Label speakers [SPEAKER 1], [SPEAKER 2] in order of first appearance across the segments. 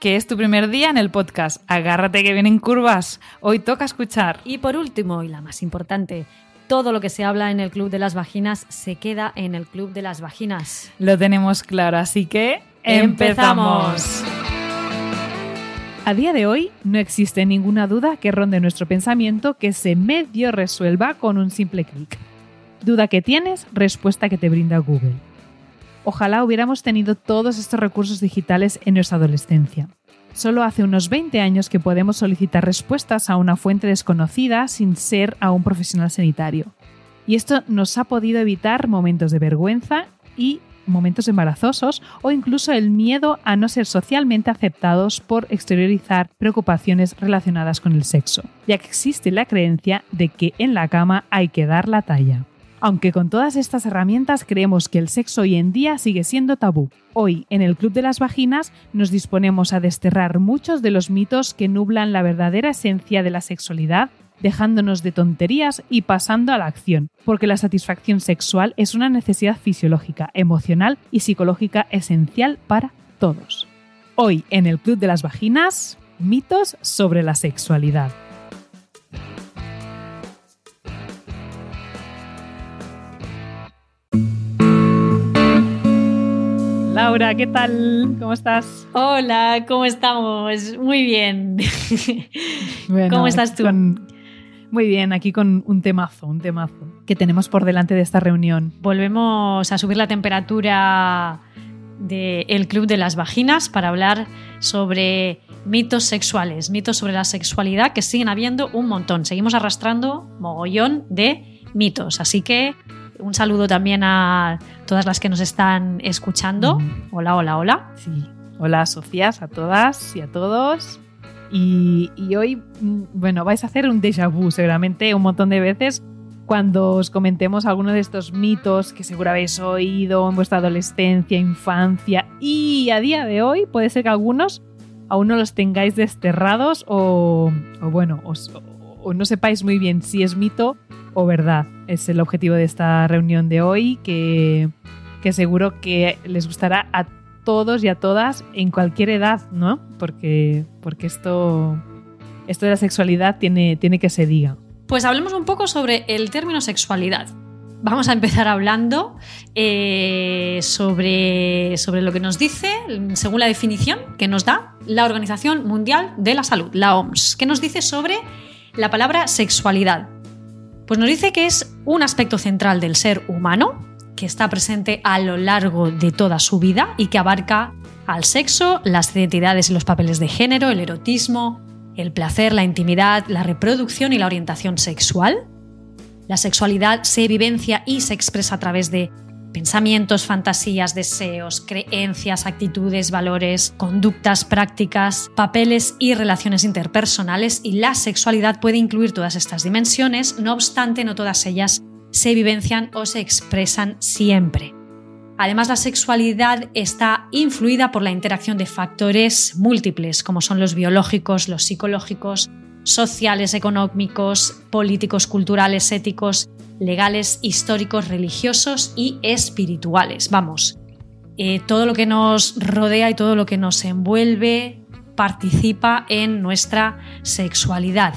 [SPEAKER 1] que es tu primer día en el podcast. Agárrate que vienen curvas. Hoy toca escuchar.
[SPEAKER 2] Y por último, y la más importante, todo lo que se habla en el Club de las Vaginas se queda en el Club de las Vaginas.
[SPEAKER 1] Lo tenemos claro, así que empezamos. A día de hoy no existe ninguna duda que ronde nuestro pensamiento que se medio resuelva con un simple clic. Duda que tienes, respuesta que te brinda Google. Ojalá hubiéramos tenido todos estos recursos digitales en nuestra adolescencia. Solo hace unos 20 años que podemos solicitar respuestas a una fuente desconocida sin ser a un profesional sanitario. Y esto nos ha podido evitar momentos de vergüenza y momentos embarazosos o incluso el miedo a no ser socialmente aceptados por exteriorizar preocupaciones relacionadas con el sexo, ya que existe la creencia de que en la cama hay que dar la talla. Aunque con todas estas herramientas creemos que el sexo hoy en día sigue siendo tabú. Hoy, en el Club de las Vaginas, nos disponemos a desterrar muchos de los mitos que nublan la verdadera esencia de la sexualidad, dejándonos de tonterías y pasando a la acción, porque la satisfacción sexual es una necesidad fisiológica, emocional y psicológica esencial para todos. Hoy, en el Club de las Vaginas, mitos sobre la sexualidad. Laura, ¿qué tal? ¿Cómo estás?
[SPEAKER 2] Hola, ¿cómo estamos? Muy bien. ¿Cómo estás tú?
[SPEAKER 1] Muy bien, aquí con un temazo, un temazo que tenemos por delante de esta reunión.
[SPEAKER 2] Volvemos a subir la temperatura del Club de las Vaginas para hablar sobre mitos sexuales, mitos sobre la sexualidad que siguen habiendo un montón. Seguimos arrastrando mogollón de mitos, así que un saludo también a todas las que nos están escuchando. Hola, hola, hola.
[SPEAKER 1] Sí. Hola, Sofías, a todas y a todos. Y, hoy, mm, bueno, vais a hacer un déjà vu seguramente un montón de veces cuando os comentemos alguno de estos mitos que seguro habéis oído en vuestra adolescencia, infancia y a día de hoy puede ser que algunos aún no los tengáis desterrados o, bueno, o no sepáis muy bien si es mito o verdad. Es el objetivo de esta reunión de hoy, que, seguro que les gustará a todos y a todas en cualquier edad, ¿no? Porque, porque esto, esto de la sexualidad tiene, tiene que se diga.
[SPEAKER 2] Pues hablemos un poco sobre el término sexualidad. Vamos a empezar hablando eh, sobre, sobre lo que nos dice, según la definición que nos da la Organización Mundial de la Salud, la OMS, que nos dice sobre la palabra sexualidad. Pues nos dice que es un aspecto central del ser humano, que está presente a lo largo de toda su vida y que abarca al sexo, las identidades y los papeles de género, el erotismo, el placer, la intimidad, la reproducción y la orientación sexual. La sexualidad se vivencia y se expresa a través de pensamientos, fantasías, deseos, creencias, actitudes, valores, conductas, prácticas, papeles y relaciones interpersonales y la sexualidad puede incluir todas estas dimensiones, no obstante no todas ellas se vivencian o se expresan siempre. Además, la sexualidad está influida por la interacción de factores múltiples, como son los biológicos, los psicológicos, sociales, económicos, políticos, culturales, éticos legales, históricos, religiosos y espirituales. Vamos, eh, todo lo que nos rodea y todo lo que nos envuelve participa en nuestra sexualidad.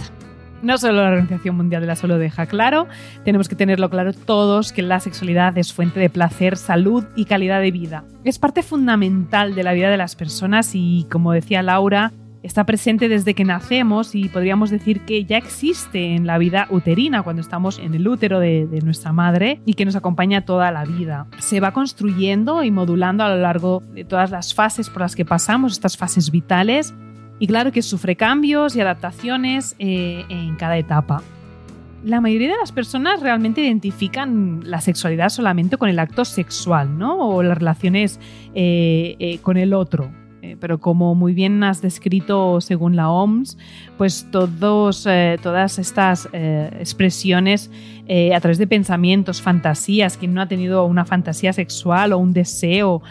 [SPEAKER 1] No solo la Organización Mundial de la Salud deja claro, tenemos que tenerlo claro todos que la sexualidad es fuente de placer, salud y calidad de vida. Es parte fundamental de la vida de las personas y, como decía Laura, está presente desde que nacemos y podríamos decir que ya existe en la vida uterina cuando estamos en el útero de, nuestra madre y que nos acompaña toda la vida. Se va construyendo y modulando a lo largo de todas las fases por las que pasamos, estas fases vitales, y claro que sufre cambios y adaptaciones eh, en cada etapa. La mayoría de las personas realmente identifican la sexualidad solamente con el acto sexual, ¿no? O las relaciones eh, eh, con el otro pero como muy bien has descrito según la OMS, pues todos, eh, todas estas eh, expresiones a través de pensamientos, fantasías, quien no ha tenido una fantasía sexual o un deseo,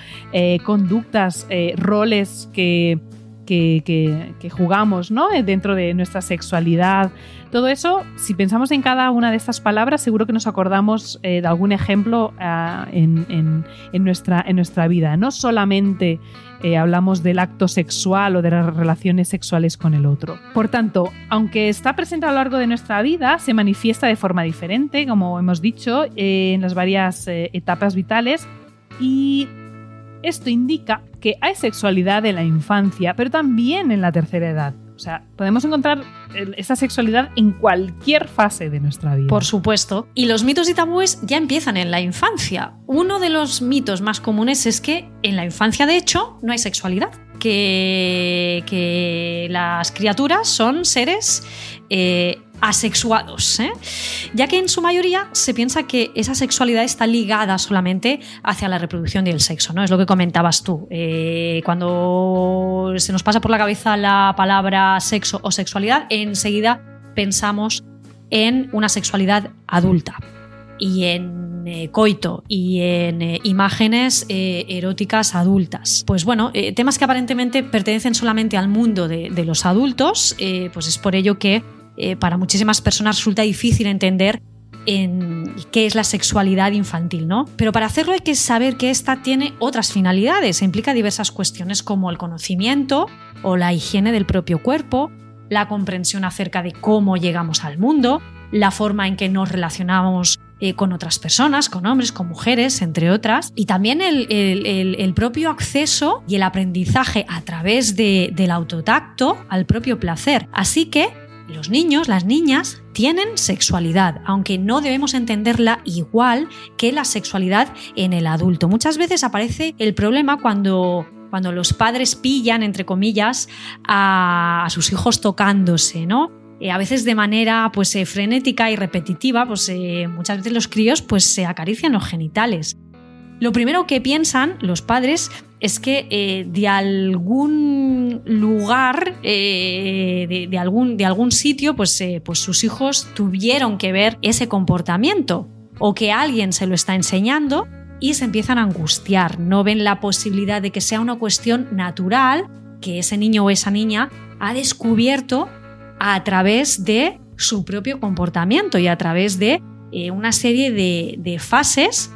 [SPEAKER 1] conductas, roles que que, jugamos ¿no? Eh, dentro de nuestra sexualidad. Todo eso, si pensamos en cada una de estas palabras, seguro que nos acordamos eh, de algún ejemplo ah, en, nuestra, en nuestra vida. No solamente eh, hablamos del acto sexual o de las relaciones sexuales con el otro. Por tanto, aunque está presente a lo largo de nuestra vida, se manifiesta de forma diferente, como hemos dicho, en las varias etapas vitales y esto indica que hay sexualidad en la infancia, pero también en la tercera edad. O sea, podemos encontrar esa sexualidad en cualquier fase de nuestra vida.
[SPEAKER 2] Por supuesto. Y los mitos y tabúes ya empiezan en la infancia. Uno de los mitos más comunes es que en la infancia, de hecho, no hay sexualidad. Que, que las criaturas son seres eh, asexuados, ¿eh? ya que en su mayoría se piensa que esa sexualidad está ligada solamente hacia la reproducción y el sexo, ¿no? Es lo que comentabas tú. Eh, cuando se nos pasa por la cabeza la palabra sexo o sexualidad, enseguida pensamos en una sexualidad adulta y en eh, coito y en imágenes eróticas adultas. Pues bueno, temas que aparentemente pertenecen solamente al mundo de los adultos, pues es por ello que eh, para muchísimas personas resulta difícil entender en qué es la sexualidad infantil, ¿no? Pero para hacerlo hay que saber que esta tiene otras finalidades, implica diversas cuestiones como el conocimiento o la higiene del propio cuerpo, la comprensión acerca de cómo llegamos al mundo, la forma en que nos relacionamos eh, con otras personas, con hombres, con mujeres, entre otras, y también el, propio acceso y el aprendizaje a través del autotacto al propio placer. Así que los niños, las niñas, tienen sexualidad, aunque no debemos entenderla igual que la sexualidad en el adulto. Muchas veces aparece el problema cuando cuando los padres pillan, entre comillas, a, sus hijos tocándose, ¿no? Eh, a veces de manera pues, eh, frenética y repetitiva, pues eh, muchas veces los críos pues, se acarician los genitales. Lo primero que piensan los padres es que eh, de algún lugar, eh, de, algún, de, algún, sitio, pues, eh, pues sus hijos tuvieron que ver ese comportamiento o que alguien se lo está enseñando y se empiezan a angustiar. No ven la posibilidad de que sea una cuestión natural que ese niño o esa niña ha descubierto a través de su propio comportamiento y a través de una serie de, de fases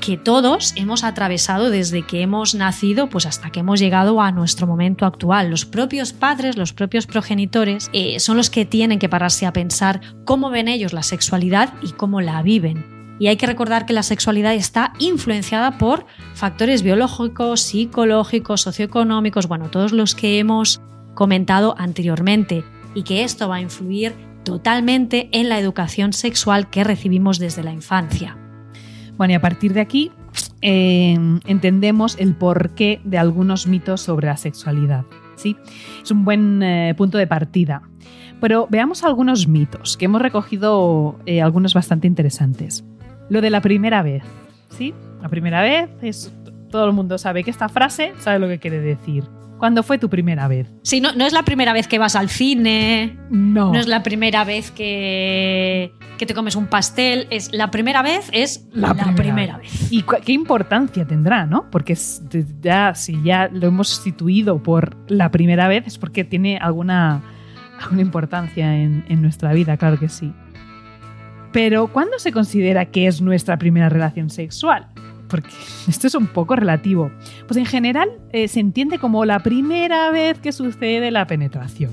[SPEAKER 2] que todos hemos atravesado desde que hemos nacido pues hasta que hemos llegado a nuestro momento actual. Los propios padres, los propios progenitores eh, son los que tienen que pararse a pensar cómo ven ellos la sexualidad y cómo la viven. Y hay que recordar que la sexualidad está influenciada por factores biológicos, psicológicos, socioeconómicos, bueno, todos los que hemos comentado anteriormente, y que esto va a influir totalmente en la educación sexual que recibimos desde la infancia.
[SPEAKER 1] Bueno, y a partir de aquí eh, entendemos el porqué de algunos mitos sobre la sexualidad. ¿sí? Es un buen eh, punto de partida. Pero veamos algunos mitos, que hemos recogido eh, algunos bastante interesantes. Lo de la primera vez. ¿sí? La primera vez es. Todo el mundo sabe que esta frase sabe lo que quiere decir. ¿Cuándo fue tu primera vez?
[SPEAKER 2] Sí, no, no es la primera vez que vas al cine.
[SPEAKER 1] No.
[SPEAKER 2] No es la primera vez que, que te comes un pastel. Es la primera vez, es la, primera. vez.
[SPEAKER 1] ¿Y qué importancia tendrá, no? Porque ya, si ya lo hemos sustituido por la primera vez, es porque tiene alguna, alguna importancia en, en nuestra vida, claro que sí. Pero, ¿cuándo se considera que es nuestra primera relación sexual? Porque esto es un poco relativo. Pues en general eh, se entiende como la primera vez que sucede la penetración.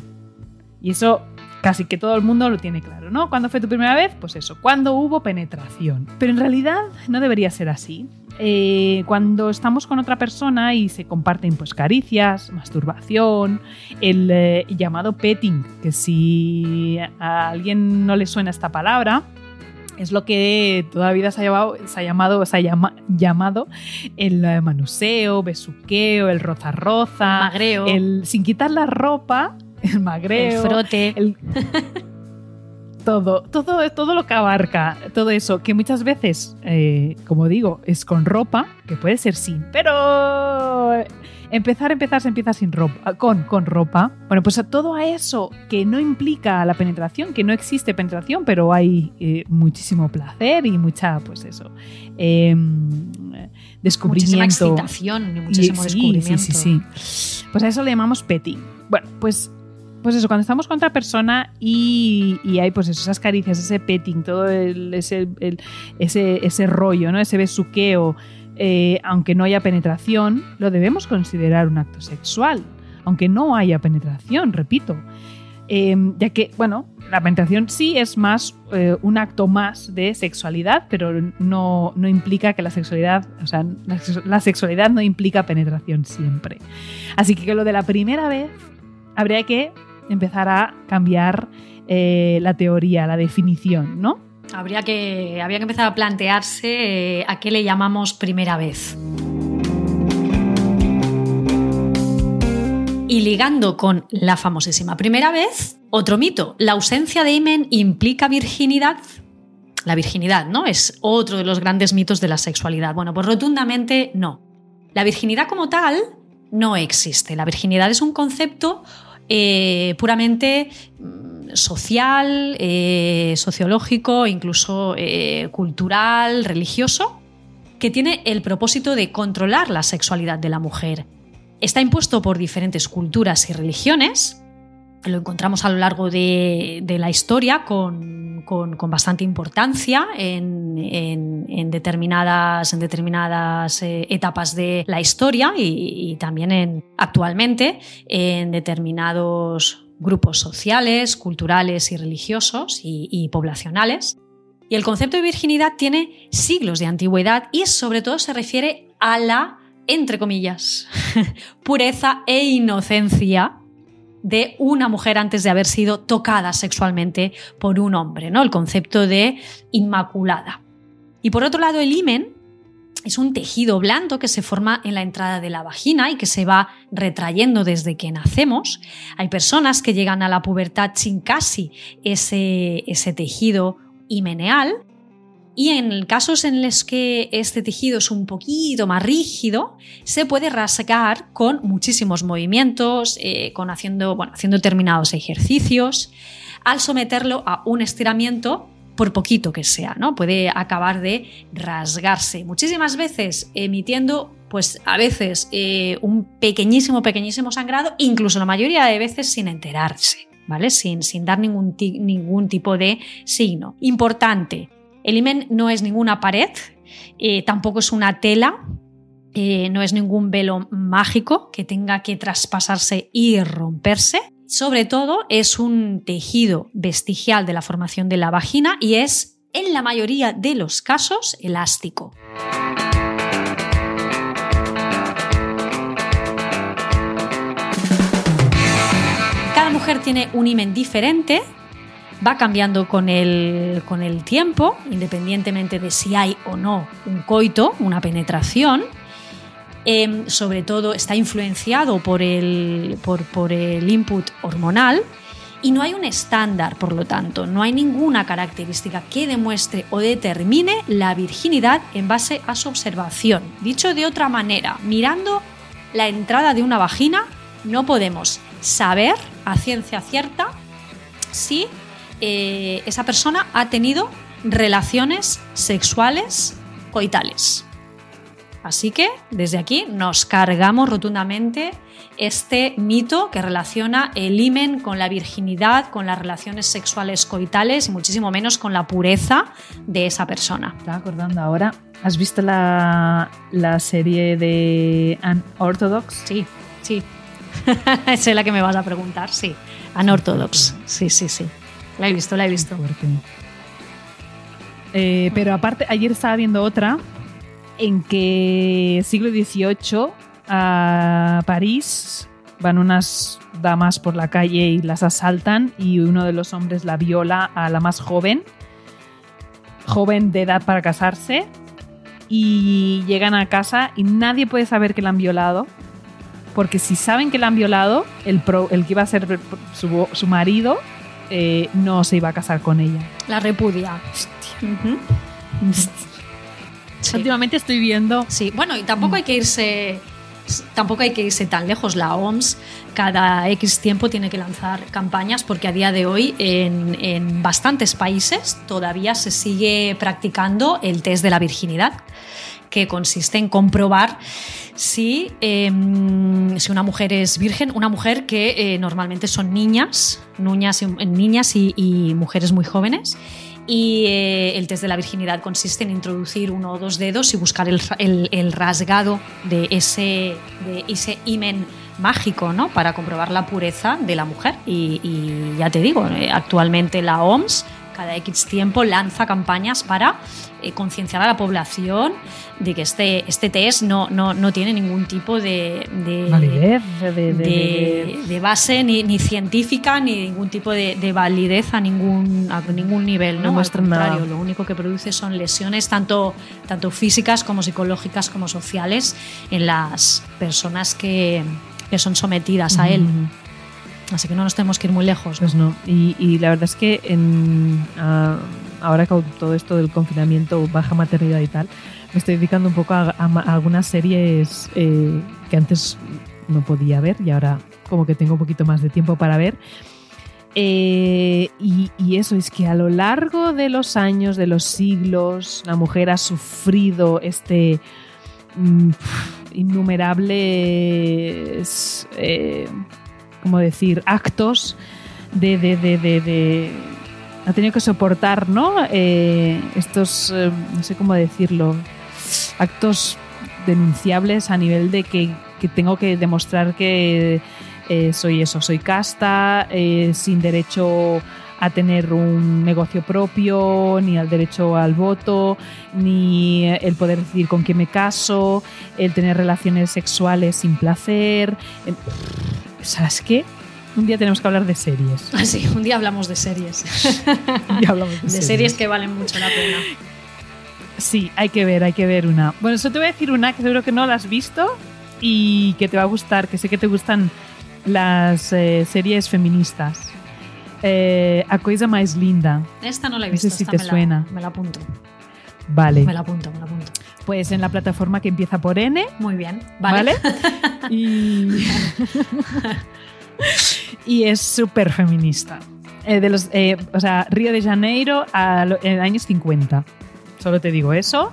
[SPEAKER 1] Y eso casi que todo el mundo lo tiene claro, ¿no? ¿Cuándo fue tu primera vez? Pues eso, cuando hubo penetración. Pero en realidad no debería ser así. Eh, cuando estamos con otra persona y se comparten pues caricias, masturbación, el eh, llamado petting, que si a alguien no le suena esta palabra, es lo que toda la vida se ha, llamado, se ha llamado, se ha llamado el eh, manuseo, besuqueo, el roza-roza,
[SPEAKER 2] magreo,
[SPEAKER 1] el sin quitar la ropa, el magreo,
[SPEAKER 2] el frote.
[SPEAKER 1] todo, todo, todo lo que abarca, todo eso, que muchas veces, eh, como digo, es con ropa, que puede ser sin, pero empezar, empezar se empieza sin ropa, con, con ropa. Bueno, pues a todo a eso que no implica la penetración, que no existe penetración, pero hay eh, muchísimo placer y mucha, pues eso, eh, descubrimiento.
[SPEAKER 2] Muchísima excitación y muchísimo
[SPEAKER 1] sí,
[SPEAKER 2] descubrimiento.
[SPEAKER 1] Sí, sí, sí. Pues a eso le llamamos petting. Bueno, pues pues eso, cuando estamos con otra persona y, y hay pues eso, esas caricias, ese petting, todo el, ese, el, ese, ese rollo, ¿no? ese besuqueo, eh, aunque no haya penetración, lo debemos considerar un acto sexual, aunque no haya penetración, repito. Eh, ya que, bueno, la penetración sí es más eh, un acto más de sexualidad, pero no, no implica que la sexualidad, o sea, la, la sexualidad no implica penetración siempre. Así que lo de la primera vez habría que empezar a cambiar eh, la teoría, la definición, ¿no?
[SPEAKER 2] Habría que, que empezar a plantearse eh, a qué le llamamos primera vez. Y ligando con la famosísima primera vez, otro mito, ¿la ausencia de himen implica virginidad? La virginidad, ¿no? Es otro de los grandes mitos de la sexualidad. Bueno, pues rotundamente no. La virginidad como tal no existe. La virginidad es un concepto eh, puramente social, eh, sociológico, incluso eh, cultural, religioso, que tiene el propósito de controlar la sexualidad de la mujer. Está impuesto por diferentes culturas y religiones, lo encontramos a lo largo de, la historia con, con, bastante importancia en, en, en determinadas, en determinadas eh, etapas de la historia y, y también en, actualmente en determinados grupos sociales, culturales y religiosos y, poblacionales. Y el concepto de virginidad tiene siglos de antigüedad y sobre todo se refiere a la, entre comillas, pureza e inocencia de una mujer antes de haber sido tocada sexualmente por un hombre, ¿no? El concepto de inmaculada. Y por otro lado, el himen es un tejido blando que se forma en la entrada de la vagina y que se va retrayendo desde que nacemos. Hay personas que llegan a la pubertad sin casi ese, ese tejido himeneal y en casos en los que este tejido es un poquito más rígido, se puede rasgar con muchísimos movimientos, eh, con haciendo, bueno, haciendo determinados ejercicios. Al someterlo a un estiramiento, por poquito que sea, ¿no? Puede acabar de rasgarse. Muchísimas veces emitiendo, pues a veces eh, un pequeñísimo, pequeñísimo sangrado, incluso la mayoría de veces sin enterarse. ¿Vale? Sin, sin dar ningún, ningún tipo de signo. Importante, el himen no es ninguna pared, eh, tampoco es una tela, eh, no es ningún velo mágico que tenga que traspasarse y romperse. Sobre todo es un tejido vestigial de la formación de la vagina y es, en la mayoría de los casos, elástico. Cada mujer tiene un himen diferente, va cambiando con el, con el tiempo, independientemente de si hay o no un coito, una penetración. Eh, sobre todo está influenciado por el, por el input hormonal y no hay un estándar, por lo tanto, no hay ninguna característica que demuestre o determine la virginidad en base a su observación. Dicho de otra manera, mirando la entrada de una vagina, no podemos saber a ciencia cierta si eh, esa persona ha tenido relaciones sexuales coitales. Así que desde aquí nos cargamos rotundamente este mito que relaciona el himen con la virginidad, con las relaciones sexuales coitales y muchísimo menos con la pureza de esa persona.
[SPEAKER 1] Estaba acordando ahora, ¿has visto la, la serie de Unorthodox?
[SPEAKER 2] Sí, sí. Esa es la que me vas a preguntar, sí. Unorthodox, sí, sí, sí. La he visto, la he visto.
[SPEAKER 1] Eh, pero aparte, ayer estaba viendo otra en que siglo XVIII a París van unas damas por la calle y las asaltan y uno de los hombres la viola a la más joven, joven de edad para casarse, y llegan a casa y nadie puede saber que la han violado, porque si saben que la han violado, el, pro, el que iba a ser su, su marido eh, no se iba a casar con ella.
[SPEAKER 2] La repudia. Ujú. Sí.
[SPEAKER 1] Últimamente estoy viendo
[SPEAKER 2] Sí, bueno, y tampoco hay que irse tampoco hay que irse tan lejos. La OMS cada X tiempo tiene que lanzar campañas porque a día de hoy en, en bastantes países todavía se sigue practicando el test de la virginidad que consiste en comprobar si, eh, si una mujer es virgen, una mujer que eh, normalmente son niñas, niñas, niñas y, y mujeres muy jóvenes. Y eh, el test de la virginidad consiste en introducir uno o dos dedos y buscar el, ra- el- el rasgado de ese, de ese himen mágico, ¿no? Para comprobar la pureza de la mujer. Y, y ya te digo, eh, actualmente la OMS cada X tiempo lanza campañas para eh, concienciar a la población de que este, este test no, no, no tiene ningún tipo de, de-
[SPEAKER 1] validez de,
[SPEAKER 2] base ni, ni científica ni ningún tipo de, de validez a ningún, a ningún nivel.
[SPEAKER 1] No
[SPEAKER 2] ¿no? Al
[SPEAKER 1] muestran
[SPEAKER 2] contrario,
[SPEAKER 1] nada.
[SPEAKER 2] lo único que produce son lesiones tanto, tanto físicas como psicológicas como sociales en las personas que, que son sometidas a él. Así que no nos tenemos que ir muy lejos.
[SPEAKER 1] Pues no. Y, y la verdad es que en, ah, ahora con todo esto del confinamiento, baja maternidad y tal, me estoy dedicando un poco a, algunas series eh, que antes no podía ver y ahora como que tengo un poquito más de tiempo para ver. Eh, y, eso es que a lo largo de los años, de los siglos, la mujer ha sufrido este mm, innumerables, eh, ¿cómo decir?, actos de, de, de- de- ha tenido que soportar, ¿no? Eh, estos, eh, no sé cómo decirlo, actos denunciables a nivel de que, tengo que demostrar que eh, soy eso, soy casta, eh, sin derecho a tener un negocio propio, ni al derecho al voto, ni el poder decidir con quién me caso, el tener relaciones sexuales sin placer. ¿Sabes qué? Un día tenemos que hablar de series.
[SPEAKER 2] Así, un día hablamos de series.
[SPEAKER 1] Un día hablamos
[SPEAKER 2] de series que valen mucho la pena.
[SPEAKER 1] Sí, hay que ver, hay que ver una. Bueno, eso te voy a decir una que seguro que no la has visto y que te va a gustar, que sé que te gustan las eh, series feministas. Eh, a Coisa Mais Linda.
[SPEAKER 2] Esta no la he
[SPEAKER 1] No
[SPEAKER 2] visto.
[SPEAKER 1] sé si
[SPEAKER 2] esta
[SPEAKER 1] te
[SPEAKER 2] me la-
[SPEAKER 1] suena.
[SPEAKER 2] me la apunto.
[SPEAKER 1] Vale.
[SPEAKER 2] Me la apunto, me la apunto.
[SPEAKER 1] Pues en la plataforma que empieza por N,
[SPEAKER 2] Muy bien. Vale.
[SPEAKER 1] ¿vale? y, y es súper feminista. Eh, de los, eh, o sea, Río de Janeiro a en años 50. Solo te digo eso.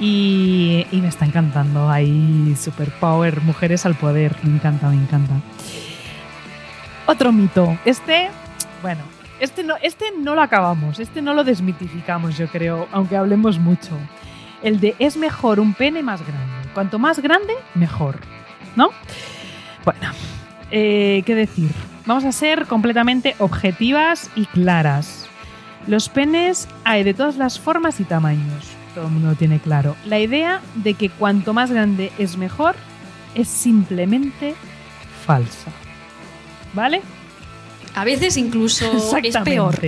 [SPEAKER 1] Y, y me está encantando. Hay superpower, mujeres al poder. Me encanta, me encanta. Otro mito. Este, bueno, este no, este no lo acabamos. Este no lo desmitificamos, yo creo, aunque hablemos mucho. El de es mejor un pene más grande. Cuanto más grande, mejor. ¿No? Bueno, eh, ¿qué decir? Vamos a ser completamente objetivas y claras. Los penes hay de todas las formas y tamaños. Todo el mundo lo tiene claro. La idea de que cuanto más grande es mejor es simplemente falsa. ¿Vale?
[SPEAKER 2] A veces incluso es peor.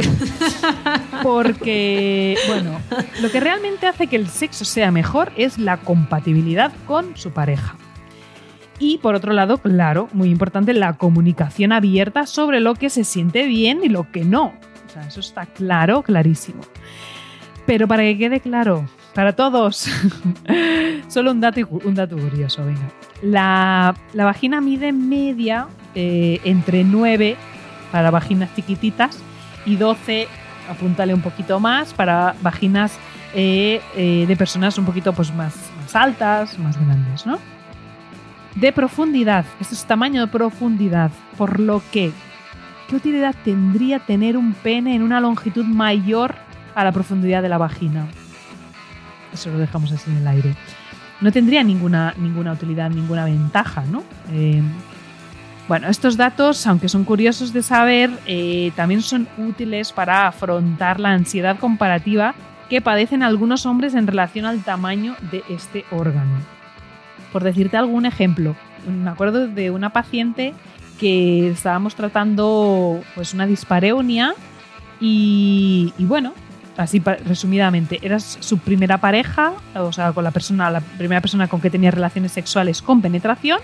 [SPEAKER 1] Porque, bueno, lo que realmente hace que el sexo sea mejor es la compatibilidad con su pareja. Y por otro lado, claro, muy importante, la comunicación abierta sobre lo que se siente bien y lo que no. O sea, eso está claro, clarísimo. Pero para que quede claro, para todos, solo un dato, un dato curioso, venga. La, la vagina mide media eh, entre 9 para vaginas chiquititas y 12, apúntale un poquito más, para vaginas eh, eh, de personas un poquito pues, más, más altas, más grandes, ¿no? De profundidad, esto es tamaño de profundidad, por lo que, ¿qué utilidad tendría tener un pene en una longitud mayor a la profundidad de la vagina? Eso lo dejamos así en el aire. No tendría ninguna, ninguna utilidad, ninguna ventaja, ¿no? Eh, bueno, estos datos, aunque son curiosos de saber, eh, también son útiles para afrontar la ansiedad comparativa que padecen algunos hombres en relación al tamaño de este órgano. Por decirte algún ejemplo, me acuerdo de una paciente que estábamos tratando pues una dispareunia y, bueno, así resumidamente, era su primera pareja, o sea, con la persona, la primera persona con que tenía relaciones sexuales con penetración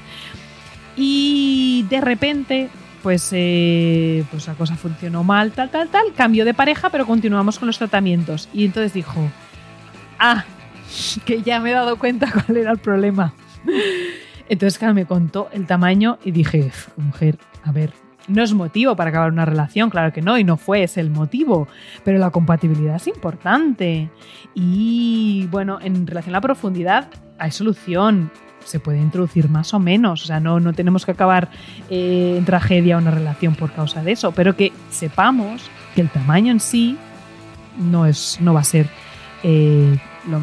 [SPEAKER 1] y de repente pues, eh, pues la cosa funcionó mal, tal, tal, tal. Cambió de pareja, pero continuamos con los tratamientos. Y entonces dijo, ah, que ya me he dado cuenta cuál era el problema. Entonces, claro, me contó el tamaño y dije, mujer, a ver, no es motivo para acabar una relación, claro que no, y no fue ese el motivo, pero la compatibilidad es importante. Y bueno, en relación a la profundidad, hay solución. Se puede introducir más o menos, o sea, no, no tenemos que acabar eh, en tragedia una relación por causa de eso, pero que sepamos que el tamaño en sí no, es, no va a ser eh, lo.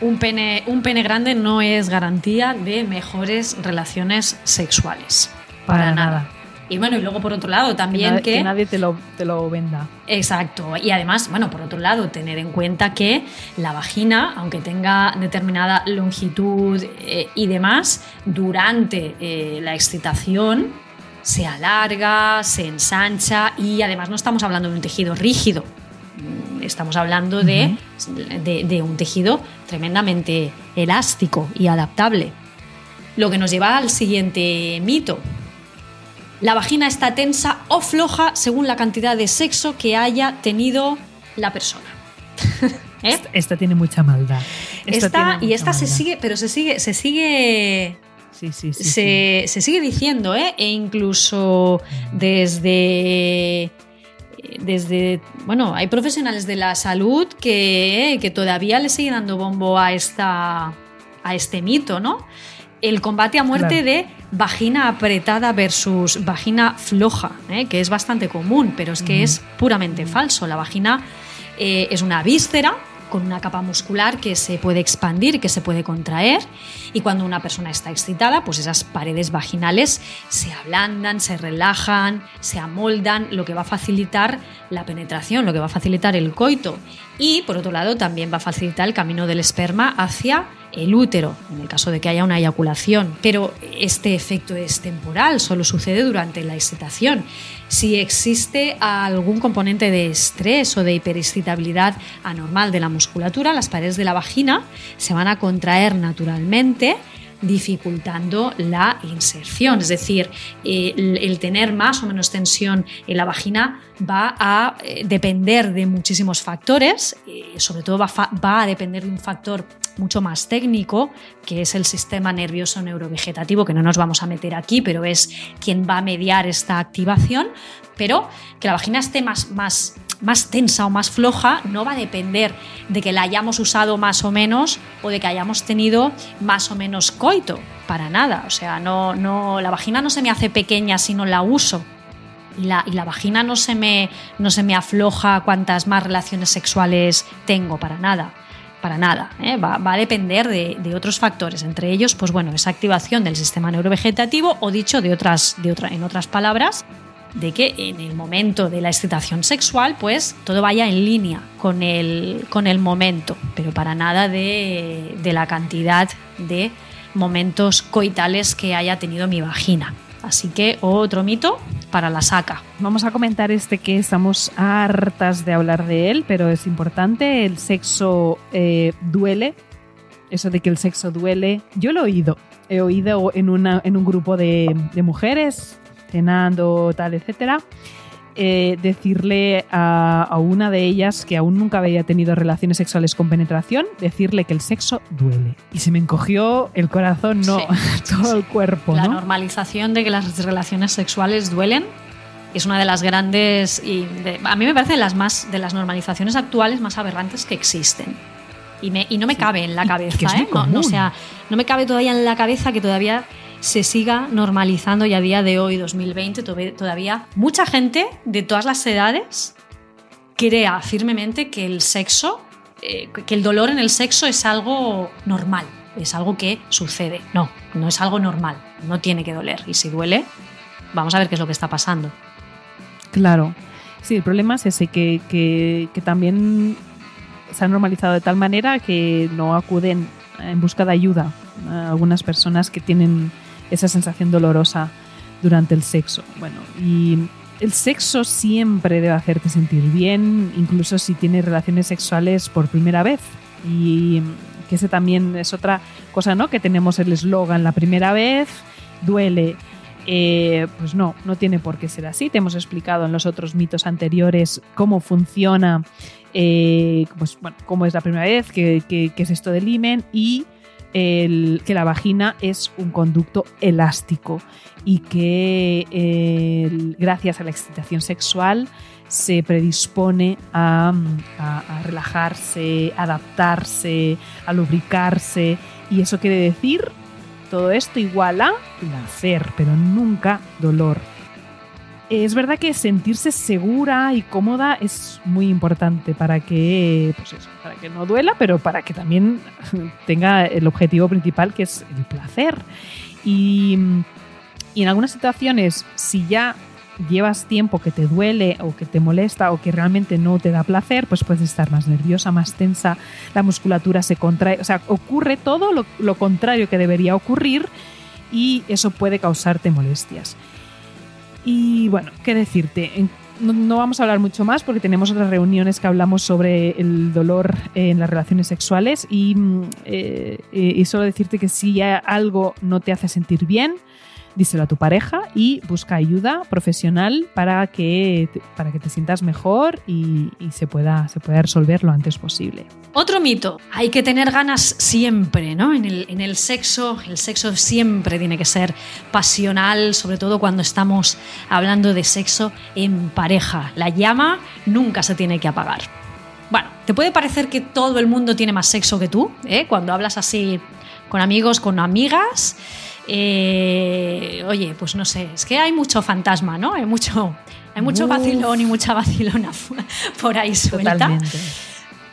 [SPEAKER 2] Un pene, un pene grande no es garantía de mejores relaciones sexuales. Para, nada. Y bueno, y luego por otro lado también que...
[SPEAKER 1] nadie, nadie te, lo, te lo venda.
[SPEAKER 2] Exacto. Y además, bueno, por otro lado, tener en cuenta que la vagina, aunque tenga determinada longitud eh, y demás, durante eh, la excitación se alarga, se ensancha y además no estamos hablando de un tejido rígido. Mm, Estamos hablando de, de- de un tejido tremendamente elástico y adaptable. Lo que nos lleva al siguiente mito. La vagina está tensa o floja según la cantidad de sexo que haya tenido la persona. ¿Eh?
[SPEAKER 1] Esta, esta tiene mucha maldad. Esta
[SPEAKER 2] y esta se sigue, pero se sigue, se sigue,
[SPEAKER 1] Sí, sí, sí.
[SPEAKER 2] se, se sigue diciendo, ¿eh? E incluso desde desde, bueno, hay profesionales de la salud que, que todavía le siguen dando bombo a, esta, a este mito, ¿no? El combate a muerte
[SPEAKER 1] Claro.
[SPEAKER 2] de vagina apretada versus vagina floja, ¿eh? que es bastante común, pero es que es puramente falso. La vagina eh, es una víscera con una capa muscular que se puede expandir, que se puede contraer y cuando una persona está excitada, pues esas paredes vaginales se ablandan, se relajan, se amoldan, lo que va a facilitar la penetración, lo que va a facilitar el coito. Y por otro lado también va a facilitar el camino del esperma hacia el útero, en el caso de que haya una eyaculación. Pero este efecto es temporal, solo sucede durante la excitación. Si existe algún componente de estrés o de hiperexcitabilidad anormal de la musculatura, las paredes de la vagina se van a contraer naturalmente dificultando la inserción. Es decir, el, el tener más o menos tensión en la vagina va a eh, depender de muchísimos factores, eh, sobre todo va, va a depender de un factor mucho más técnico, que es el sistema nervioso neurovegetativo, que no nos vamos a meter aquí, pero es quien va a mediar esta activación, pero que la vagina esté más, más, más tensa o más floja no va a depender de que la hayamos usado más o menos o de que hayamos tenido más o menos coito, para nada. O sea, no, no, la vagina no se me hace pequeña si no la uso. Y la, y la vagina no se, me, no se me afloja cuantas más relaciones sexuales tengo, para nada. Para nada. ¿eh? Va, va a depender de, de otros factores, entre ellos, pues bueno, esa activación del sistema neurovegetativo o dicho de otras, de otra, en otras palabras, de que en el momento de la excitación sexual, pues todo vaya en línea con el, con el momento, pero para nada de, de la cantidad de momentos coitales que haya tenido mi vagina. Así que otro mito para la saca.
[SPEAKER 1] Vamos a comentar este que estamos hartas de hablar de él, pero es importante. El sexo eh, duele. Eso de que el sexo duele. Yo lo he oído. He oído en, una, en un grupo de, de mujeres, cenando, tal, etcétera, eh, decirle a, a una de ellas que aún nunca había tenido relaciones sexuales con penetración, decirle que el sexo duele. Y se me encogió el corazón, no, todo el cuerpo,
[SPEAKER 2] La
[SPEAKER 1] ¿no?
[SPEAKER 2] normalización de que las relaciones sexuales duelen es una de las grandes y de- a mí me parece de las más de las normalizaciones actuales más aberrantes que existen. Y, me- y no me cabe en la cabeza,
[SPEAKER 1] que es muy
[SPEAKER 2] ¿eh? No, no,
[SPEAKER 1] común.
[SPEAKER 2] o sea, no me cabe todavía en la cabeza que todavía se siga normalizando y a día de hoy, 2020, tobe- todavía mucha gente de todas las edades crea firmemente que el sexo, eh, que el dolor en el sexo es algo normal, es algo que sucede. No, no es algo normal, no tiene que doler. Y si duele, vamos a ver qué es lo que está pasando.
[SPEAKER 1] Claro. Sí, el problema es ese, que, que- que también se ha normalizado de tal manera que no acuden en busca de ayuda a algunas personas que tienen esa sensación dolorosa durante el sexo. Bueno, y el sexo siempre debe hacerte sentir bien, incluso si tienes relaciones sexuales por primera vez. Y que ese también es otra cosa, ¿no? Que tenemos el eslogan, la primera vez duele. eh, pues no, no tiene por qué ser así. Te hemos explicado en los otros mitos anteriores cómo funciona, eh, pues, bueno, cómo es la primera vez, qué, qué- qué es esto del himen y el- que la vagina es un conducto elástico y que gracias a la excitación sexual se predispone a, a- relajarse, adaptarse, a lubricarse y eso quiere decir todo esto igual a placer, pero nunca dolor. Es verdad que sentirse segura y cómoda es muy importante para que, pues eso, para que no duela, pero para que también tenga el objetivo principal que es el placer. Y, en algunas situaciones, si ya llevas tiempo que te duele o que te molesta o que realmente no te da placer, pues puedes estar más nerviosa, más tensa, la musculatura se contrae, o sea, ocurre todo lo contrario que debería ocurrir y eso puede causarte molestias. Y bueno, ¿qué decirte? No, vamos a hablar mucho más porque tenemos otras reuniones que hablamos sobre el dolor en las relaciones sexuales y, mm, eh, eh, y solo decirte que si algo no te hace sentir bien, díselo a tu pareja y busca ayuda profesional para que para que te sientas mejor y, y se, pueda, se pueda resolver lo antes posible.
[SPEAKER 2] Otro mito, hay que tener ganas siempre, ¿no? En el, en el sexo, el sexo siempre tiene que ser pasional, sobre todo cuando estamos hablando de sexo en pareja. La llama nunca se tiene que apagar. Bueno, te puede parecer que todo el mundo tiene más sexo que tú, ¿eh? Cuando hablas así con amigos, con amigas. Eh, oye, pues no sé, es que hay mucho fantasma, ¿no? Hay mucho, hay mucho
[SPEAKER 1] Uf.
[SPEAKER 2] vacilón y mucha vacilona por ahí suelta.
[SPEAKER 1] Totalmente.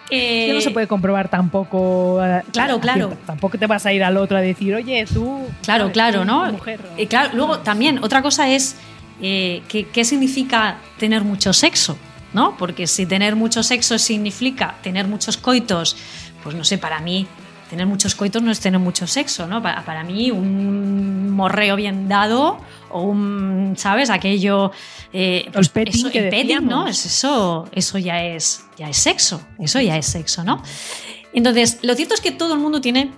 [SPEAKER 2] Eh,
[SPEAKER 1] Que no se puede comprobar tampoco. eh,
[SPEAKER 2] Claro, claro.
[SPEAKER 1] Tampoco te vas a ir al otro a decir, oye, tú.
[SPEAKER 2] Claro,
[SPEAKER 1] ¿sabes?
[SPEAKER 2] claro, ¿no?
[SPEAKER 1] mujer,
[SPEAKER 2] Y claro, luego también, otra cosa es eh, ¿qué, qué significa tener mucho sexo, ¿no? Porque si tener mucho sexo significa tener muchos coitos, pues no sé, para mí tener muchos coitos no es tener mucho sexo, ¿no? Para, para mí un morreo bien dado o un, ¿sabes? Aquello... eh,
[SPEAKER 1] El petting
[SPEAKER 2] eso,
[SPEAKER 1] que
[SPEAKER 2] el petting, ¿no? Es eso, eso ya es, ya es sexo, eso ya es sexo, ¿no? Entonces, lo cierto es que todo el mundo tiene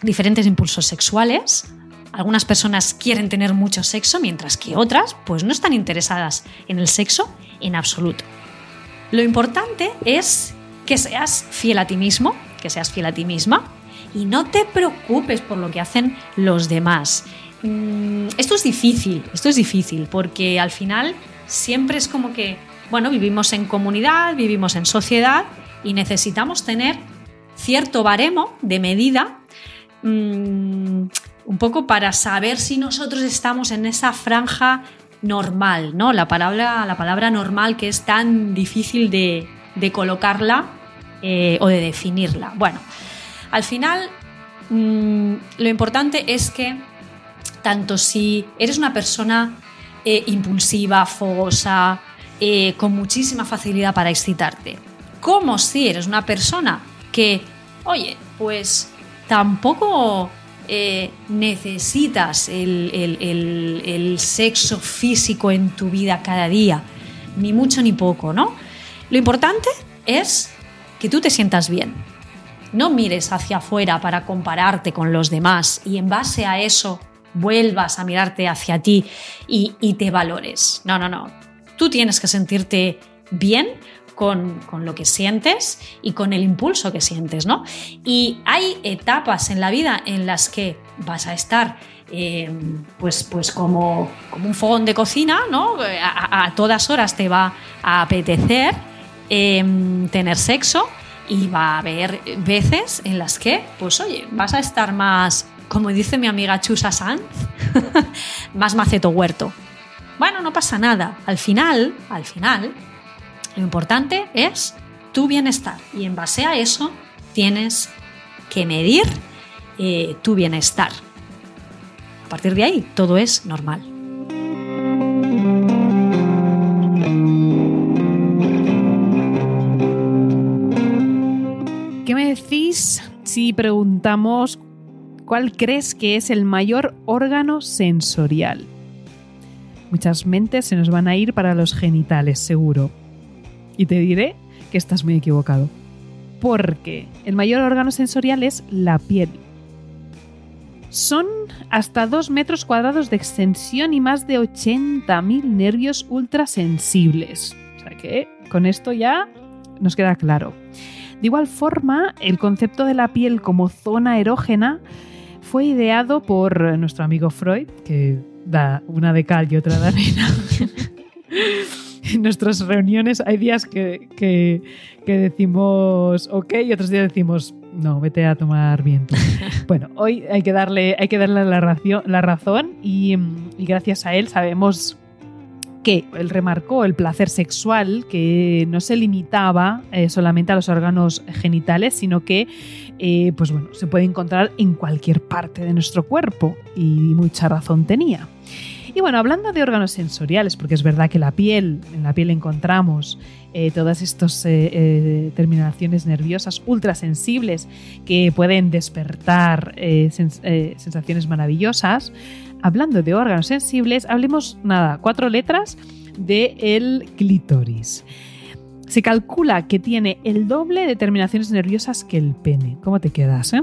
[SPEAKER 2] diferentes impulsos sexuales. Algunas personas quieren tener mucho sexo, mientras que otras pues no están interesadas en el sexo en absoluto. Lo importante es que seas fiel a ti mismo, que seas fiel a ti misma y no te preocupes por lo que hacen los demás. Mm, Esto es difícil, esto es difícil porque al final siempre es como que, bueno, vivimos en comunidad, vivimos en sociedad y necesitamos tener cierto baremo de medida mm, un poco para saber si nosotros estamos en esa franja normal, ¿no? La palabra, la palabra normal que es tan difícil de, colocarla eh, o de definirla. Bueno, al final mm, lo importante es que tanto si eres una persona eh, impulsiva, fogosa, eh, con muchísima facilidad para excitarte, como si eres una persona que, oye, pues tampoco eh, necesitas el, sexo físico en tu vida cada día, ni mucho ni poco, ¿no? Lo importante es que tú te sientas bien. No mires hacia afuera para compararte con los demás y en base a eso vuelvas a mirarte hacia ti y, te valores. No, no, no. Tú tienes que sentirte bien con, con lo que sientes y con el impulso que sientes, ¿no? Y hay etapas en la vida en las que vas a estar eh, pues, pues como, como un fogón de cocina, ¿no? A, a- todas horas te va a apetecer eh, tener sexo y va a haber veces en las que, pues oye, vas a estar más, como dice mi amiga Chusa Sanz, más maceto huerto. Bueno, no pasa nada. Al final, al final, lo importante es tu bienestar. Y en base a eso tienes que medir eh, tu bienestar. A partir de ahí, todo es normal.
[SPEAKER 1] Si preguntamos cuál crees que es el mayor órgano sensorial? Muchas mentes se nos van a ir para los genitales, seguro. Y te diré que estás muy equivocado. Porque el mayor órgano sensorial es la piel. Son hasta 2 metros cuadrados de extensión y más de 80.000 nervios ultrasensibles. O sea que con esto ya nos queda claro. De igual forma, el concepto de la piel como zona erógena fue ideado por nuestro amigo Freud, que da una de cal y otra de arena. en nuestras reuniones hay días que, que, decimos ok y otros días decimos no, vete a tomar viento. bueno, hoy hay que darle, hay que darle la, la razón y, y gracias a él sabemos que él remarcó el placer sexual que no se limitaba eh, solamente a los órganos genitales, sino que eh, pues bueno, se puede encontrar en cualquier parte de nuestro cuerpo y mucha razón tenía. Y bueno, hablando de órganos sensoriales, porque es verdad que la piel, en la piel encontramos eh, todas estas terminaciones nerviosas ultrasensibles que pueden despertar sensaciones maravillosas, hablando de órganos sensibles, hablemos nada, cuatro letras de el clítoris. Se calcula que tiene el doble de terminaciones nerviosas que el pene. ¿Cómo te quedas? Eh?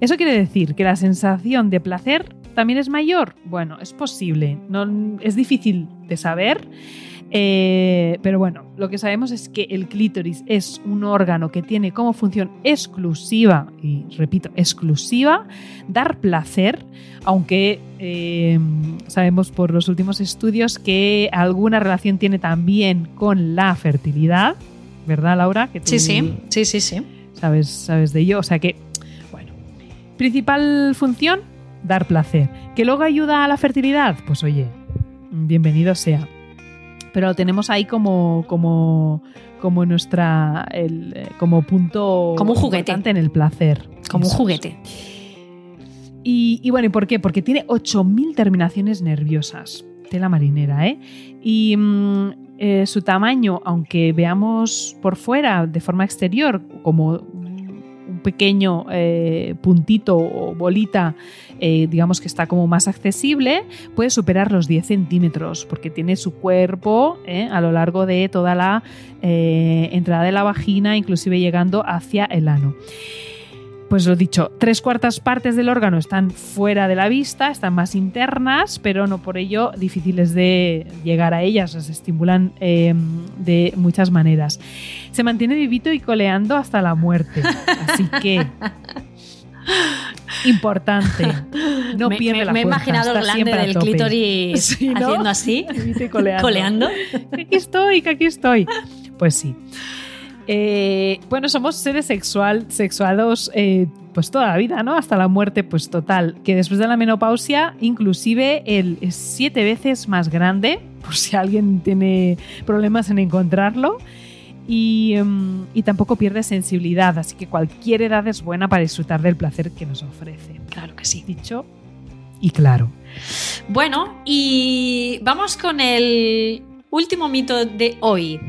[SPEAKER 1] Eso quiere decir que la sensación de placer también es mayor. Bueno, es posible, no, es difícil de saber. Eh, pero bueno, lo que sabemos es que el clítoris es un órgano que tiene como función exclusiva, y repito, exclusiva, dar placer, aunque eh, sabemos por los últimos estudios que alguna relación tiene también con la fertilidad, ¿verdad, Laura? Que
[SPEAKER 2] sí, sí, sí, sí, sí.
[SPEAKER 1] Sabes, sabes de ello, o sea que, bueno, principal función, dar placer. ¿Que luego ayuda a la fertilidad? Pues oye, bienvenido sea pero lo tenemos ahí como, como, como nuestra, el, eh, como punto
[SPEAKER 2] como un juguete
[SPEAKER 1] en el placer.
[SPEAKER 2] Como un juguete.
[SPEAKER 1] Y, bueno, ¿y por qué? Porque tiene 8.000 terminaciones nerviosas. Tela marinera, ¿eh? Y mm, eh, su tamaño, aunque veamos por fuera, de forma exterior, como pequeño eh, puntito o bolita, eh, digamos que está como más accesible, puede superar los 10 centímetros porque tiene su cuerpo eh, a lo largo de toda la entrada de la vagina, inclusive llegando hacia el ano. Pues lo dicho, tres cuartas partes del órgano están fuera de la vista, están más internas, pero no por ello difíciles de llegar a ellas, se estimulan em, de muchas maneras. Se mantiene vivito y coleando hasta la muerte, así que importante. No pierde la
[SPEAKER 2] Me
[SPEAKER 1] he
[SPEAKER 2] imaginado el glande del clítoris haciendo así, coleando. coleando.
[SPEAKER 1] Que aquí estoy, que aquí estoy. Pues sí. Eh, bueno, somos seres sexual, sexuados eh, pues toda la vida, ¿no? Hasta la muerte, pues total. Que después de la menopausia, inclusive el es siete veces más grande, por si alguien tiene problemas en encontrarlo. Y, em, y, tampoco pierde sensibilidad, así que cualquier edad es buena para disfrutar del placer que nos ofrece.
[SPEAKER 2] Claro que sí.
[SPEAKER 1] Dicho y claro.
[SPEAKER 2] Bueno, y vamos con el último mito de hoy.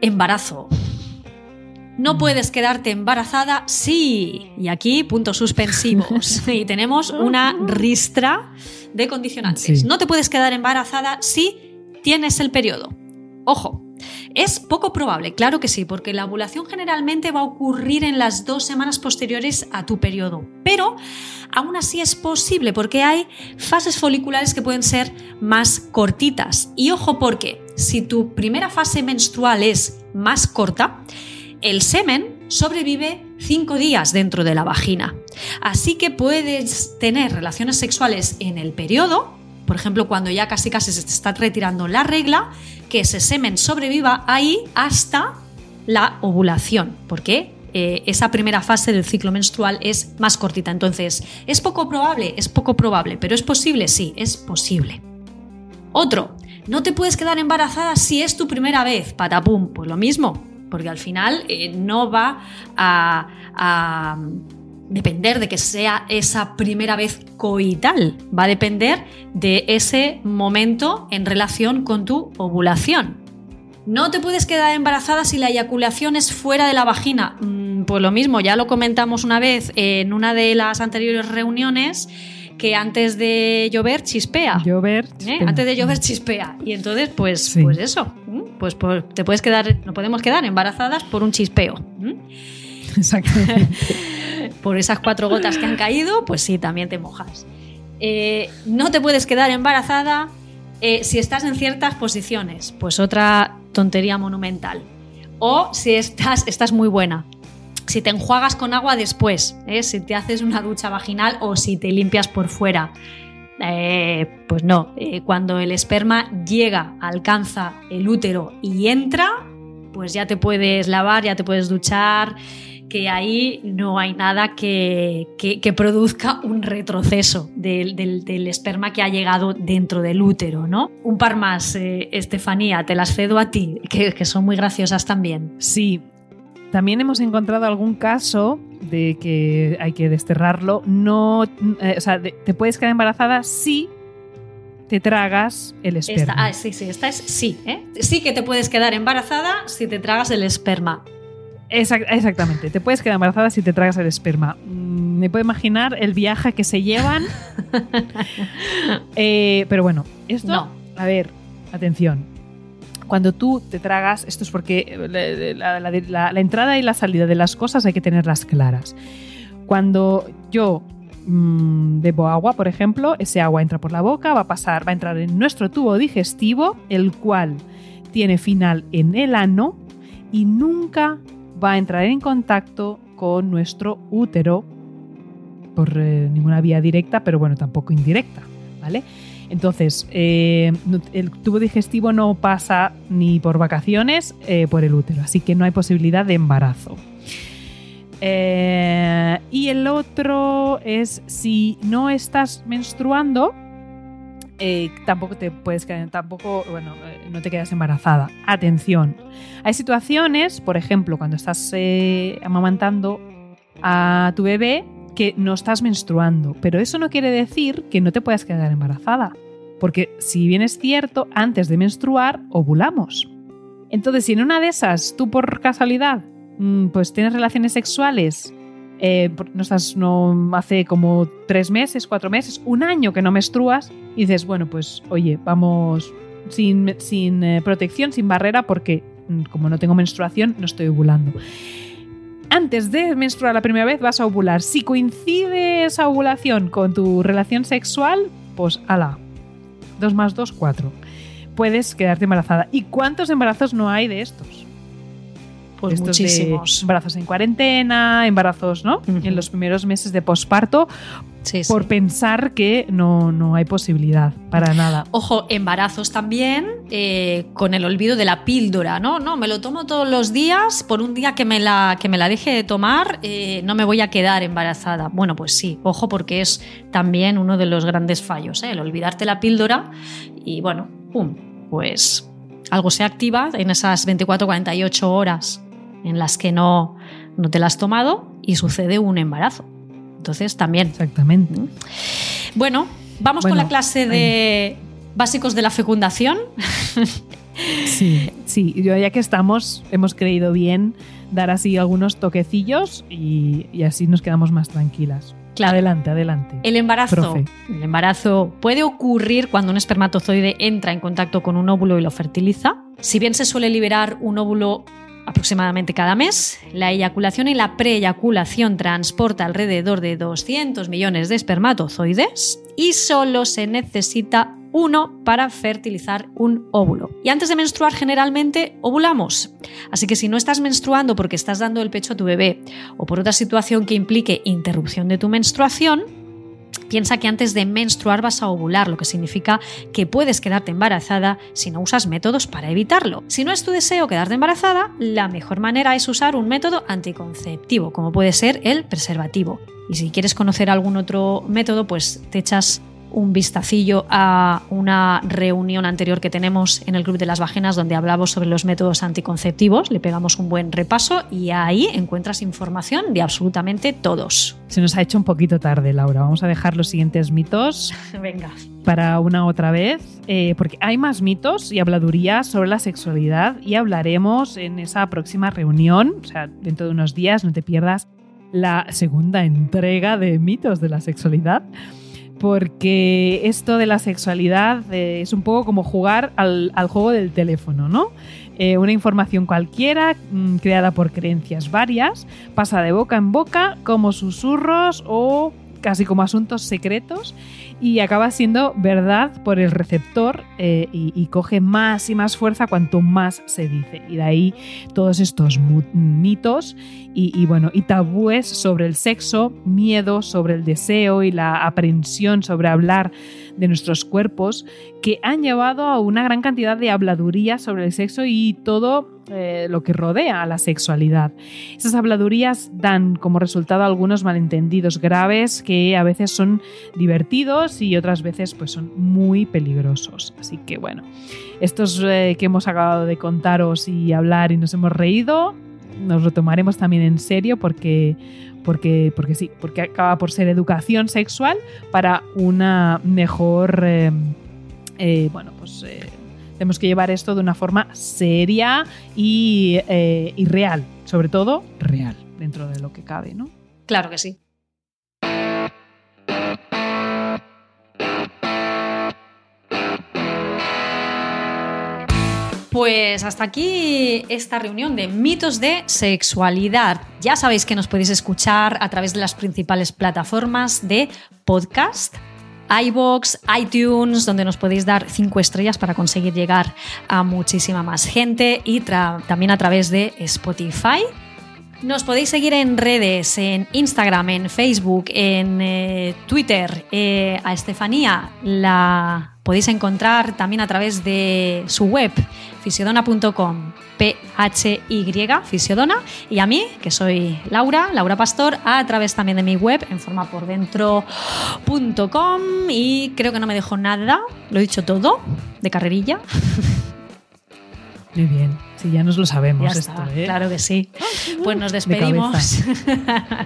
[SPEAKER 2] Embarazo. No puedes quedarte embarazada, sí. Y aquí puntos suspensivos. y tenemos una ristra de condicionantes. No te puedes quedar embarazada si tienes el periodo. Ojo, es poco probable, claro que sí, porque la ovulación generalmente va a ocurrir en las dos semanas posteriores a tu periodo. Pero aún así es posible porque hay fases foliculares que pueden ser más cortitas. Y ojo porque si tu primera fase menstrual es más corta, el semen sobrevive cinco días dentro de la vagina. Así que puedes tener relaciones sexuales en el periodo, por ejemplo, cuando ya casi casi se te está retirando la regla, que ese semen sobreviva ahí hasta la ovulación, porque eh, esa primera fase del ciclo menstrual es más cortita. Entonces, ¿es poco probable? Es poco probable, pero ¿es posible? Sí, es posible. Otro, no te puedes quedar embarazada si es tu primera vez, patapum, pues lo mismo, porque al final eh, no va a, depender de que sea esa primera vez coital, va a depender de ese momento en relación con tu ovulación. No te puedes quedar embarazada si la eyaculación es fuera de la vagina. Mm, pues lo mismo, ya lo comentamos una vez en una de las anteriores reuniones que antes de llover chispea.
[SPEAKER 1] Llover.
[SPEAKER 2] ¿Eh? Antes de llover chispea. Y entonces, pues, pues eso. Pues, pues, te puedes quedar, no podemos quedar embarazadas por un chispeo.
[SPEAKER 1] Exactamente.
[SPEAKER 2] por esas cuatro gotas que han caído, pues sí, también te mojas. Eh, no te puedes quedar embarazada eh, si estás en ciertas posiciones, pues otra tontería monumental. O si estás, estás muy buena, si te enjuagas con agua después, ¿eh? si te haces una ducha vaginal o si te limpias por fuera. Eh, pues no, eh, cuando el esperma llega, alcanza el útero y entra, pues ya te puedes lavar, ya te puedes duchar, que ahí no hay nada que, produzca un retroceso del, esperma que ha llegado dentro del útero, ¿no? Un par más, Estefanía, te las cedo a ti, que, que son muy graciosas también.
[SPEAKER 1] Sí, también hemos encontrado algún caso de que hay que desterrarlo. No, eh, o sea, te puedes quedar embarazada si te tragas el esperma.
[SPEAKER 2] ah, sí, sí, esta es sí. ¿eh? Sí que te puedes quedar embarazada si te tragas el esperma.
[SPEAKER 1] exactamente, te puedes quedar embarazada si te tragas el esperma. Mm, me puedo imaginar el viaje que se llevan. Eh, pero bueno, esto. No. A ver, atención cuando tú te tragas, esto es porque eh, la, entrada y la salida de las cosas hay que tenerlas claras. Cuando yo mm, bebo agua, por ejemplo, ese agua entra por la boca, va a pasar, va a entrar en nuestro tubo digestivo, el cual tiene final en el ano y nunca va a entrar en contacto con nuestro útero por eh, ninguna vía directa, pero bueno, tampoco indirecta, ¿vale? Entonces, eh, el tubo digestivo no pasa ni por vacaciones eh, por el útero, así que no hay posibilidad de embarazo. Eh, y el otro es si no estás menstruando, tampoco te puedes quedar, tampoco, bueno, no te quedas embarazada. Atención, hay situaciones, por ejemplo, cuando estás amamantando a tu bebé que no estás menstruando, pero eso no quiere decir que no te puedas quedar embarazada, porque si bien es cierto, antes de menstruar ovulamos. Entonces, si en una de esas tú por casualidad mm, pues tienes relaciones sexuales, eh, no estás, no hace como tres meses, cuatro meses, un año que no menstruas, y dices, bueno, pues oye, vamos sin, sin eh, protección, sin barrera, porque mm, como no tengo menstruación, no estoy ovulando antes de menstruar la primera vez vas a ovular. Si coincide esa ovulación con tu relación sexual, pues ala. 2 más 2, 4. Puedes quedarte embarazada. ¿Y cuántos embarazos no hay de estos?
[SPEAKER 2] Pues muchísimos.
[SPEAKER 1] embarazos en cuarentena, embarazos, ¿no? En los primeros meses de posparto, por pensar que no, no, hay posibilidad para nada.
[SPEAKER 2] Ojo, embarazos también eh, con el olvido de la píldora, ¿no? No, me lo tomo todos los días, por un día que me la, que me la deje de tomar, eh, no me voy a quedar embarazada. Bueno, pues sí, ojo, porque es también uno de los grandes fallos, ¿eh? el olvidarte la píldora y bueno, pum, pues algo se activa en esas 24-48 horas en las que no, no te la has tomado y sucede un embarazo. Entonces también.
[SPEAKER 1] Exactamente.
[SPEAKER 2] Bueno, vamos con la clase de básicos de la fecundación.
[SPEAKER 1] Sí, sí, yo ya que estamos, hemos creído bien dar así algunos toquecillos y, así nos quedamos más tranquilas.
[SPEAKER 2] Claro.
[SPEAKER 1] Adelante, adelante.
[SPEAKER 2] El embarazo. El embarazo puede ocurrir cuando un espermatozoide entra en contacto con un óvulo y lo fertiliza. Si bien se suele liberar un óvulo aproximadamente cada mes. La eyaculación y la preeyaculación transporta alrededor de 200 millones de espermatozoides y solo se necesita uno para fertilizar un óvulo. Y antes de menstruar generalmente ovulamos. Así que si no estás menstruando porque estás dando el pecho a tu bebé o por otra situación que implique interrupción de tu menstruación, Piensa que antes de menstruar vas a ovular, lo que significa que puedes quedarte embarazada si no usas métodos para evitarlo. Si no es tu deseo quedarte embarazada, la mejor manera es usar un método anticonceptivo, como puede ser el preservativo. Y si quieres conocer algún otro método, pues te echas un vistacillo a una reunión anterior que tenemos en el Club de las Vaginas donde hablamos sobre los métodos anticonceptivos, le pegamos un buen repaso y ahí encuentras información de absolutamente todos.
[SPEAKER 1] Se nos ha hecho un poquito tarde, Laura. Vamos a dejar los siguientes mitos.
[SPEAKER 2] Venga.
[SPEAKER 1] Para una otra vez, eh, porque hay más mitos y habladurías sobre la sexualidad y hablaremos en esa próxima reunión, o sea, dentro de unos días, no te pierdas la segunda entrega de mitos de la sexualidad porque esto de la sexualidad eh, es un poco como jugar al, al juego del teléfono, ¿no? Eh, una información cualquiera, mm, creada por creencias varias, pasa de boca en boca como susurros o casi como asuntos secretos y acaba siendo verdad por el receptor eh, y, coge más y más fuerza cuanto más se dice. Y de ahí todos estos mitos y, y, bueno, y tabúes sobre el sexo, miedo sobre el deseo y la aprensión sobre hablar de nuestros cuerpos que han llevado a una gran cantidad de habladurías sobre el sexo y todo eh, lo que rodea a la sexualidad. Esas habladurías dan como resultado algunos malentendidos graves que a veces son divertidos y otras veces pues son muy peligrosos. Así que bueno, estos eh, que hemos acabado de contaros y hablar y nos hemos reído, nos lo tomaremos también en serio porque porque, porque sí, porque acaba por ser educación sexual para una mejor, eh, eh, bueno, pues eh, tenemos que llevar esto de una forma seria y, eh, y real, sobre todo real, dentro de lo que cabe, ¿no?
[SPEAKER 2] Claro que sí. Pues hasta aquí esta reunión de mitos de sexualidad. Ya sabéis que nos podéis escuchar a través de las principales plataformas de podcast, iBox, iTunes, donde nos podéis dar cinco estrellas para conseguir llegar a muchísima más gente y también a través de Spotify. Nos podéis seguir en redes, en Instagram, en Facebook, en eh, Twitter. Eh, a Estefanía la podéis encontrar también a través de su web, fisiodona.com, P-H-Y, Fisiodona. Y a mí, que soy Laura, Laura Pastor, a través también de mi web, en formapordentro.com. Y creo que no me dejo nada, lo he dicho todo, de carrerilla.
[SPEAKER 1] Muy bien, sí, ya nos lo sabemos
[SPEAKER 2] Ya
[SPEAKER 1] esto,
[SPEAKER 2] está,
[SPEAKER 1] ¿eh?
[SPEAKER 2] claro que sí. Pues nos
[SPEAKER 1] De
[SPEAKER 2] despedimos.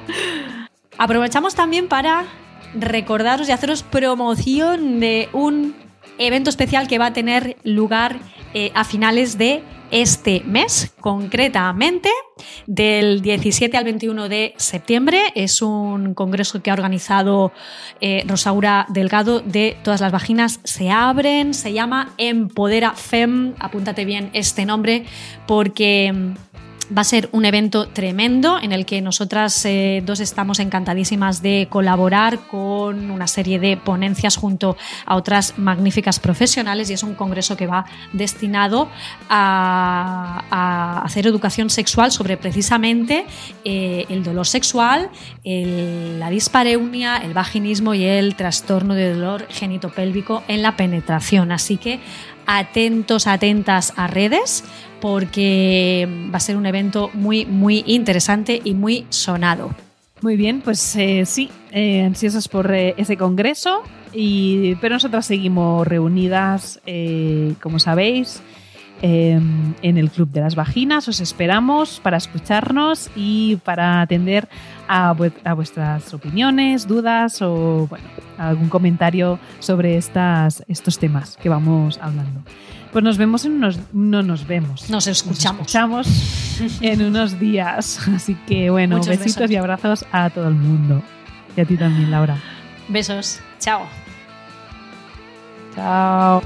[SPEAKER 2] Aprovechamos también para recordaros y haceros promoción de un evento especial que va a tener lugar eh, a finales de este mes, concretamente del 17 al 21 de septiembre. Es un congreso que ha organizado eh, Rosaura Delgado de Todas las Vaginas se abren. Se llama Empodera Fem. Apúntate bien este nombre porque Va a ser un evento tremendo en el que nosotras eh, dos estamos encantadísimas de colaborar con una serie de ponencias junto a otras magníficas profesionales y es un congreso que va destinado a, hacer educación sexual sobre precisamente eh, el dolor sexual, la dispareunia, el vaginismo y el trastorno de dolor genitopélvico en la penetración. Así que atentos, atentas a redes porque va a ser un evento muy, muy interesante y muy sonado.
[SPEAKER 1] Muy bien, pues eh, sí, eh, ansiosas por eh, ese congreso, y, pero nosotras seguimos reunidas, eh, como sabéis, eh, en el Club de las Vaginas. Os esperamos para escucharnos y para atender a, vu- a vuestras opiniones, dudas o bueno, algún comentario sobre estas, estos temas que vamos hablando. Pues nos vemos en unos... No nos vemos.
[SPEAKER 2] Nos escuchamos.
[SPEAKER 1] Nos escuchamos en unos días. Así que bueno,
[SPEAKER 2] Muchos
[SPEAKER 1] besitos
[SPEAKER 2] besos.
[SPEAKER 1] y abrazos a todo el mundo. Y a ti también, Laura.
[SPEAKER 2] Besos. Chao.
[SPEAKER 1] Chao.